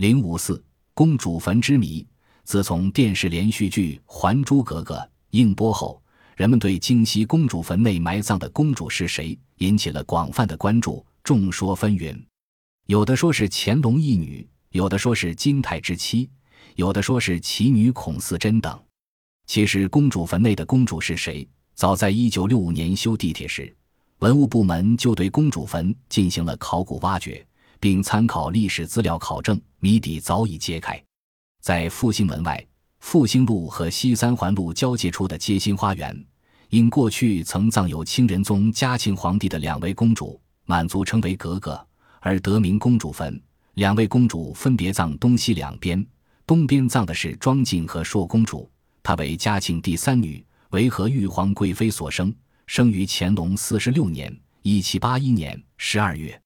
零五四公主坟之谜。自从电视连续剧《还珠格格》映播后，人们对京西公主坟内埋葬的公主是谁引起了广泛的关注，众说纷纭。有的说是乾隆一女，有的说是金太之妻，有的说是其女孔四珍等。其实，公主坟内的公主是谁，早在一九六五年修地铁时，文物部门就对公主坟进行了考古挖掘。并参考历史资料考证，谜底早已揭开。在复兴门外复兴路和西三环路交界处的街心花园，因过去曾葬有清仁宗嘉庆皇帝的两位公主，满族称为格格，而得名公主坟。两位公主分别葬东西两边，东边葬的是庄敬和硕公主，她为嘉庆第三女，为和玉皇贵妃所生，生于乾隆四十六年（一七八一年）十二月。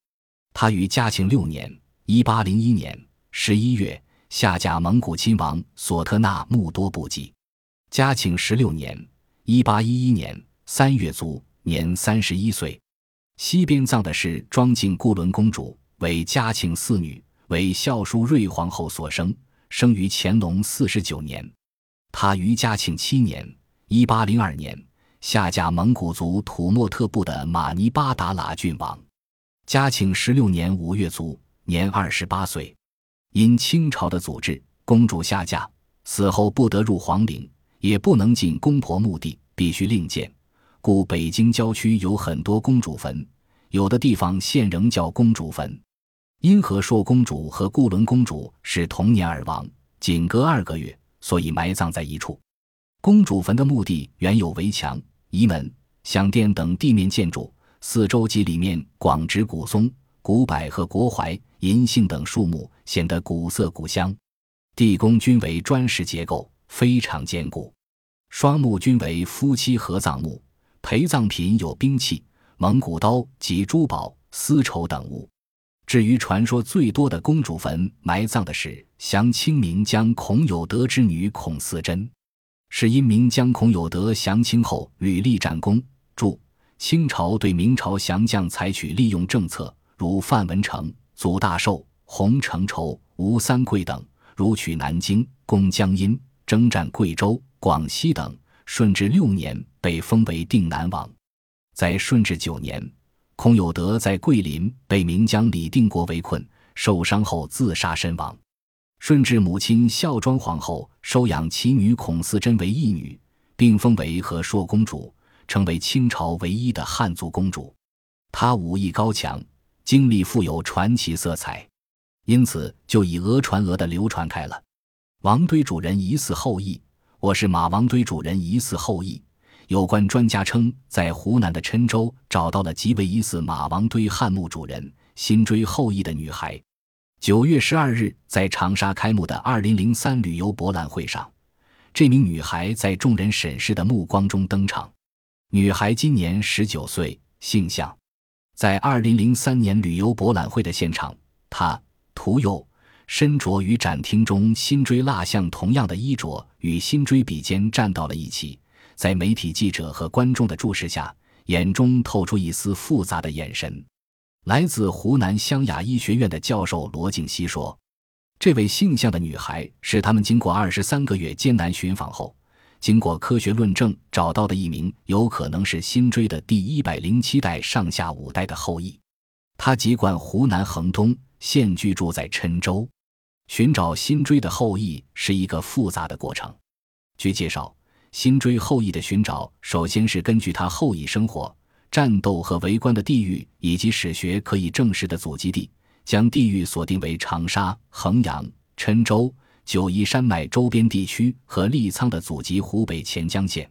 他于嘉庆六年（一八零一年）十一月下嫁蒙古亲王索特纳木多布济。嘉庆十六年（一八一一年）三月卒，年三十一岁。西边葬的是庄敬固伦公主，为嘉庆四女，为孝淑睿皇后所生，生于乾隆四十九年。她于嘉庆七年（一八零二年）下嫁蒙古族土默特部的马尼巴达拉郡王。嘉庆十六年五月卒，年二十八岁。因清朝的祖制，公主下嫁死后不得入皇陵，也不能进公婆墓地，必须另建。故北京郊区有很多公主坟，有的地方现仍叫公主坟。因和硕公主和固伦公主是同年而亡，仅隔二个月，所以埋葬在一处。公主坟的墓地原有围墙、仪门、享殿等地面建筑。四周及里面广植古松、古柏和国槐、银杏等树木，显得古色古香。地宫均为砖石结构，非常坚固。双墓均为夫妻合葬墓，陪葬品有兵器、蒙古刀及珠宝、丝绸等物。至于传说最多的公主坟，埋葬的是降清名将孔有德之女孔四珍，是因明将孔有德降清后屡立战功。注。清朝对明朝降将采取利用政策，如范文成、祖大寿、洪承畴、吴三桂等；如取南京、攻江阴、征战贵州、广西等。顺治六年被封为定南王。在顺治九年，孔有德在桂林被名将李定国围困，受伤后自杀身亡。顺治母亲孝庄皇后收养其女孔四贞为义女，并封为和硕公主。成为清朝唯一的汉族公主，她武艺高强，经历富有传奇色彩，因此就以讹传讹的流传开了。王堆主人疑似后裔，我是马王堆主人疑似后裔。有关专家称，在湖南的郴州找到了极为疑似马王堆汉墓主人辛追后裔的女孩。九月十二日，在长沙开幕的二零零三旅游博览会上，这名女孩在众人审视的目光中登场。女孩今年十九岁，姓向。在二零零三年旅游博览会的现场，她涂釉，身着与展厅中辛追蜡像同样的衣着，与辛追比肩站到了一起。在媒体记者和观众的注视下，眼中透出一丝复杂的眼神。来自湖南湘雅医学院的教授罗静熙说：“这位姓向的女孩是他们经过二十三个月艰难寻访后。”经过科学论证，找到的一名有可能是辛追的第一百零七代上下五代的后裔。他籍贯湖南衡东，现居住在郴州。寻找辛追的后裔是一个复杂的过程。据介绍，辛追后裔的寻找，首先是根据他后裔生活、战斗和为官的地域以及史学可以证实的祖籍地，将地域锁定为长沙、衡阳、郴州。九嶷山脉周边地区和利仓的祖籍湖北潜江县。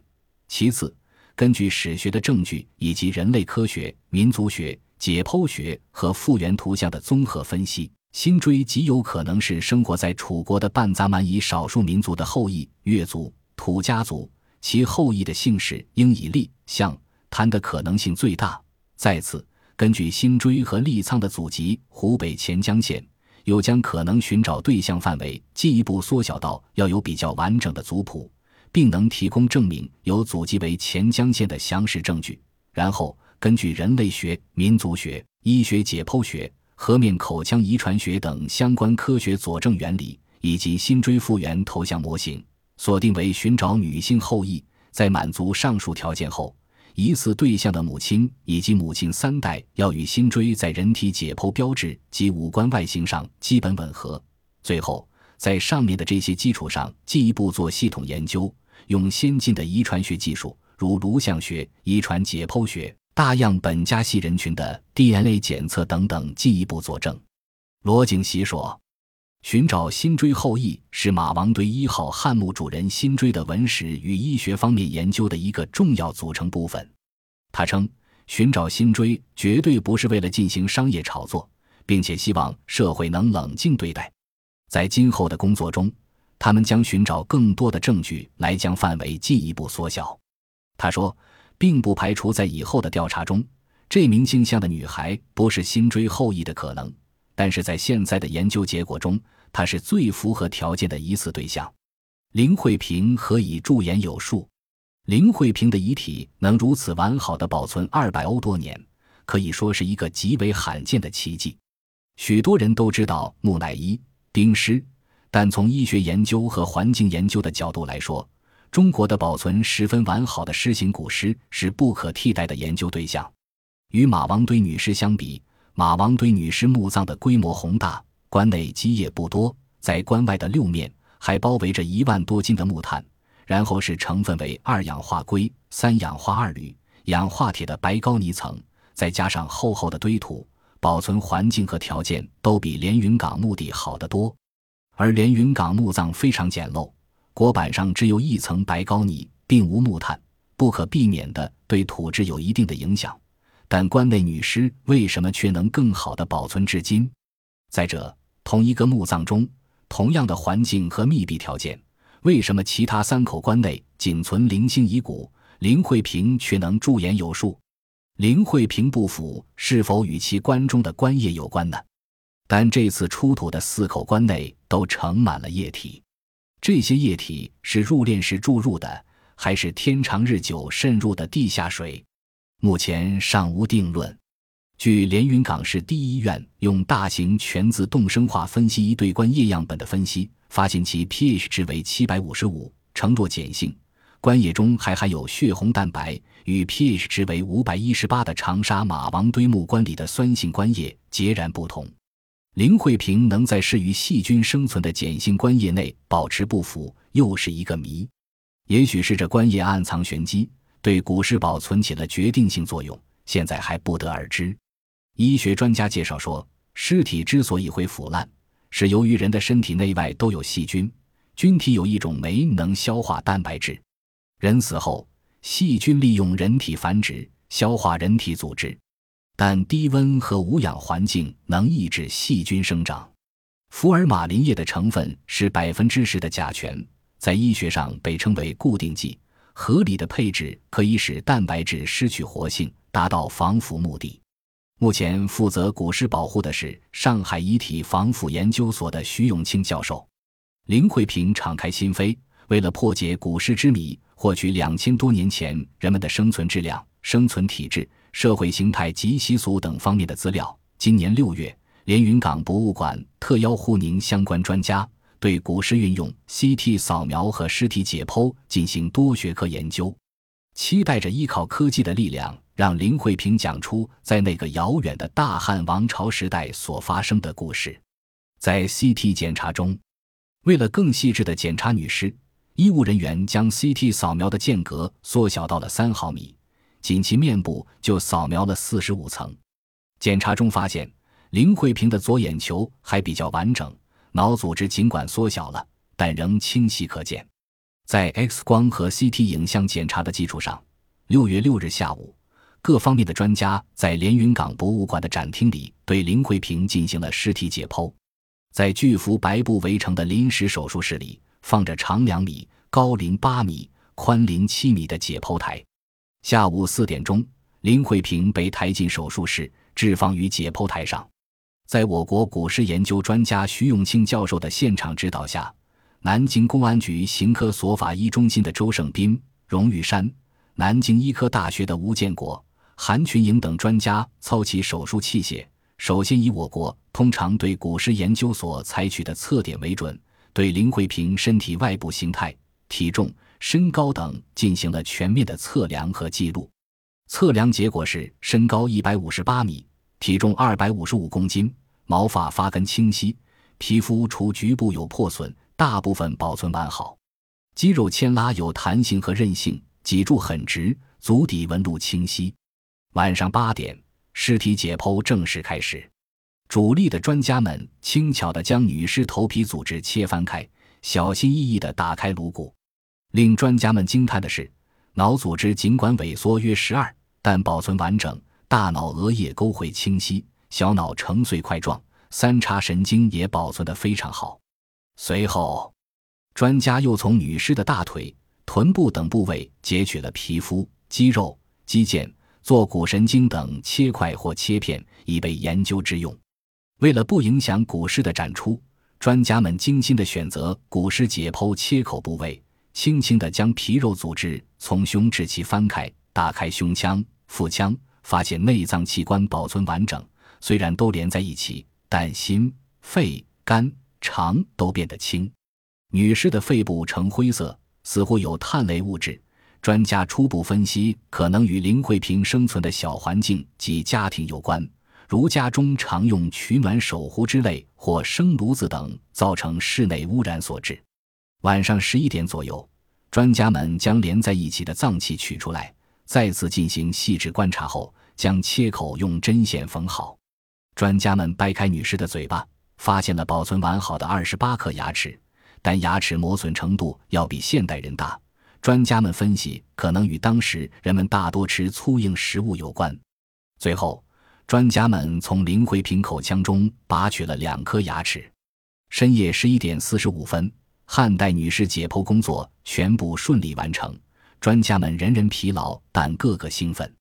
其次，根据史学的证据以及人类科学、民族学、解剖学和复原图像的综合分析，辛追极有可能是生活在楚国的半杂蛮夷少数民族的后裔——越族、土家族。其后裔的姓氏应以利、向、谭的可能性最大。再次，根据辛追和利仓的祖籍湖北潜江县。又将可能寻找对象范围进一步缩小到要有比较完整的族谱，并能提供证明有祖籍为钱江县的详实证据。然后根据人类学、民族学、医学解剖学颌面口腔遗传学等相关科学佐证原理，以及心椎复原头像模型，锁定为寻找女性后裔。在满足上述条件后，疑似对象的母亲以及母亲三代要与心椎在人体解剖标志及五官外形上基本吻合。最后，在上面的这些基础上进一步做系统研究，用先进的遗传学技术，如颅相学、遗传解剖学、大样本家系人群的 DNA 检测等等进一步佐证。罗景熙说。寻找心椎后裔是马王堆一号汉墓主人心椎的文史与医学方面研究的一个重要组成部分。他称，寻找心椎绝对不是为了进行商业炒作，并且希望社会能冷静对待。在今后的工作中，他们将寻找更多的证据来将范围进一步缩小。他说，并不排除在以后的调查中，这名姓向的女孩不是心椎后裔的可能。但是在现在的研究结果中，他是最符合条件的疑似对象。林慧萍何以驻颜有术？林慧萍的遗体能如此完好的保存二百欧多年，可以说是一个极为罕见的奇迹。许多人都知道木乃伊、冰尸，但从医学研究和环境研究的角度来说，中国的保存十分完好的狮形古尸是不可替代的研究对象。与马王堆女尸相比，马王堆女尸墓葬的规模宏大，棺内基业不多，在棺外的六面还包围着一万多斤的木炭，然后是成分为二氧化硅、三氧化二铝、氧化铁的白膏泥层，再加上厚厚的堆土，保存环境和条件都比连云港墓地好得多。而连云港墓葬非常简陋，椁板上只有一层白膏泥，并无木炭，不可避免的对土质有一定的影响。但关内女尸为什么却能更好的保存至今？再者，同一个墓葬中，同样的环境和密闭条件，为什么其他三口棺内仅存零星遗骨，林慧萍却能驻颜有术？林慧萍不腐是否与其棺中的棺液有关呢？但这次出土的四口棺内都盛满了液体，这些液体是入殓时注入的，还是天长日久渗入的地下水？目前尚无定论。据连云港市第一医院用大型全自动生化分析仪对棺液样本的分析，发现其 pH 值为七百五十五，呈弱碱性。棺液中还含有血红蛋白，与 pH 值为五百一十八的长沙马王堆木棺里的酸性棺液截然不同。林慧萍能在适于细菌生存的碱性棺液内保持不腐，又是一个谜。也许是这棺液暗藏玄机。对古尸保存起了决定性作用，现在还不得而知。医学专家介绍说，尸体之所以会腐烂，是由于人的身体内外都有细菌，菌体有一种酶能消化蛋白质。人死后，细菌利用人体繁殖，消化人体组织，但低温和无氧环境能抑制细菌生长。福尔马林液的成分是百分之十的甲醛，在医学上被称为固定剂。合理的配置可以使蛋白质失去活性，达到防腐目的。目前负责古尸保护的是上海遗体防腐研究所的徐永清教授。林慧萍敞开心扉，为了破解古尸之谜，获取两千多年前人们的生存质量、生存体质、社会形态及习俗等方面的资料。今年六月，连云港博物馆特邀沪宁相关专家。对古尸运用 CT 扫描和尸体解剖进行多学科研究，期待着依靠科技的力量，让林慧萍讲出在那个遥远的大汉王朝时代所发生的故事。在 CT 检查中，为了更细致地检查女尸，医务人员将 CT 扫描的间隔缩小到了三毫米，仅其面部就扫描了四十五层。检查中发现，林慧萍的左眼球还比较完整。脑组织尽管缩小了，但仍清晰可见。在 X 光和 CT 影像检查的基础上，六月六日下午，各方面的专家在连云港博物馆的展厅里对林慧萍进行了尸体解剖。在巨幅白布围成的临时手术室里，放着长两米、高零八米、宽零七米的解剖台。下午四点钟，林慧萍被抬进手术室，置放于解剖台上。在我国古尸研究专家徐永清教授的现场指导下，南京公安局刑科所法医中心的周胜斌、荣玉山，南京医科大学的吴建国、韩群营等专家操起手术器械，首先以我国通常对古尸研究所采取的测点为准，对林慧萍身体外部形态、体重、身高等进行了全面的测量和记录。测量结果是：身高一百五十八米，体重二百五十五公斤，毛发发根清晰，皮肤除局部有破损，大部分保存完好，肌肉牵拉有弹性和韧性，脊柱很直，足底纹路清晰。晚上八点，尸体解剖正式开始。主力的专家们轻巧地将女尸头皮组织切翻开，小心翼翼地打开颅骨。令专家们惊叹的是，脑组织尽管萎缩约十二，但保存完整。大脑额叶沟会清晰，小脑成碎块状，三叉神经也保存得非常好。随后，专家又从女尸的大腿、臀部等部位截取了皮肤、肌肉、肌腱。坐骨神经等切块或切片，以备研究之用。为了不影响骨尸的展出，专家们精心地选择骨尸解剖切口部位，轻轻地将皮肉组织从胸至脐翻开，打开胸腔、腹腔，发现内脏器官保存完整，虽然都连在一起，但心、肺、肝、肠都变得轻。女尸的肺部呈灰色，似乎有碳类物质。专家初步分析，可能与林慧萍生存的小环境及家庭有关，如家中常用取暖手壶之类或生炉子等，造成室内污染所致。晚上十一点左右，专家们将连在一起的脏器取出来，再次进行细致观察后，将切口用针线缝好。专家们掰开女尸的嘴巴，发现了保存完好的二十八颗牙齿，但牙齿磨损程度要比现代人大。专家们分析，可能与当时人们大多吃粗硬食物有关。最后，专家们从林慧萍口腔中拔取了两颗牙齿。深夜十一点四十五分，汉代女尸解剖工作全部顺利完成。专家们人人疲劳，但个个兴奋。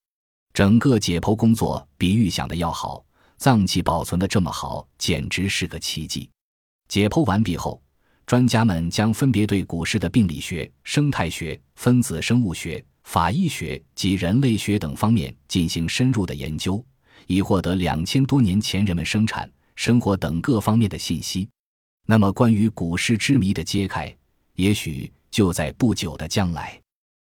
整个解剖工作比预想的要好，脏器保存的这么好，简直是个奇迹。解剖完毕后。专家们将分别对古尸的病理学、生态学、分子生物学、法医学及人类学等方面进行深入的研究，以获得两千多年前人们生产、生活等各方面的信息。那么，关于古尸之谜的揭开，也许就在不久的将来。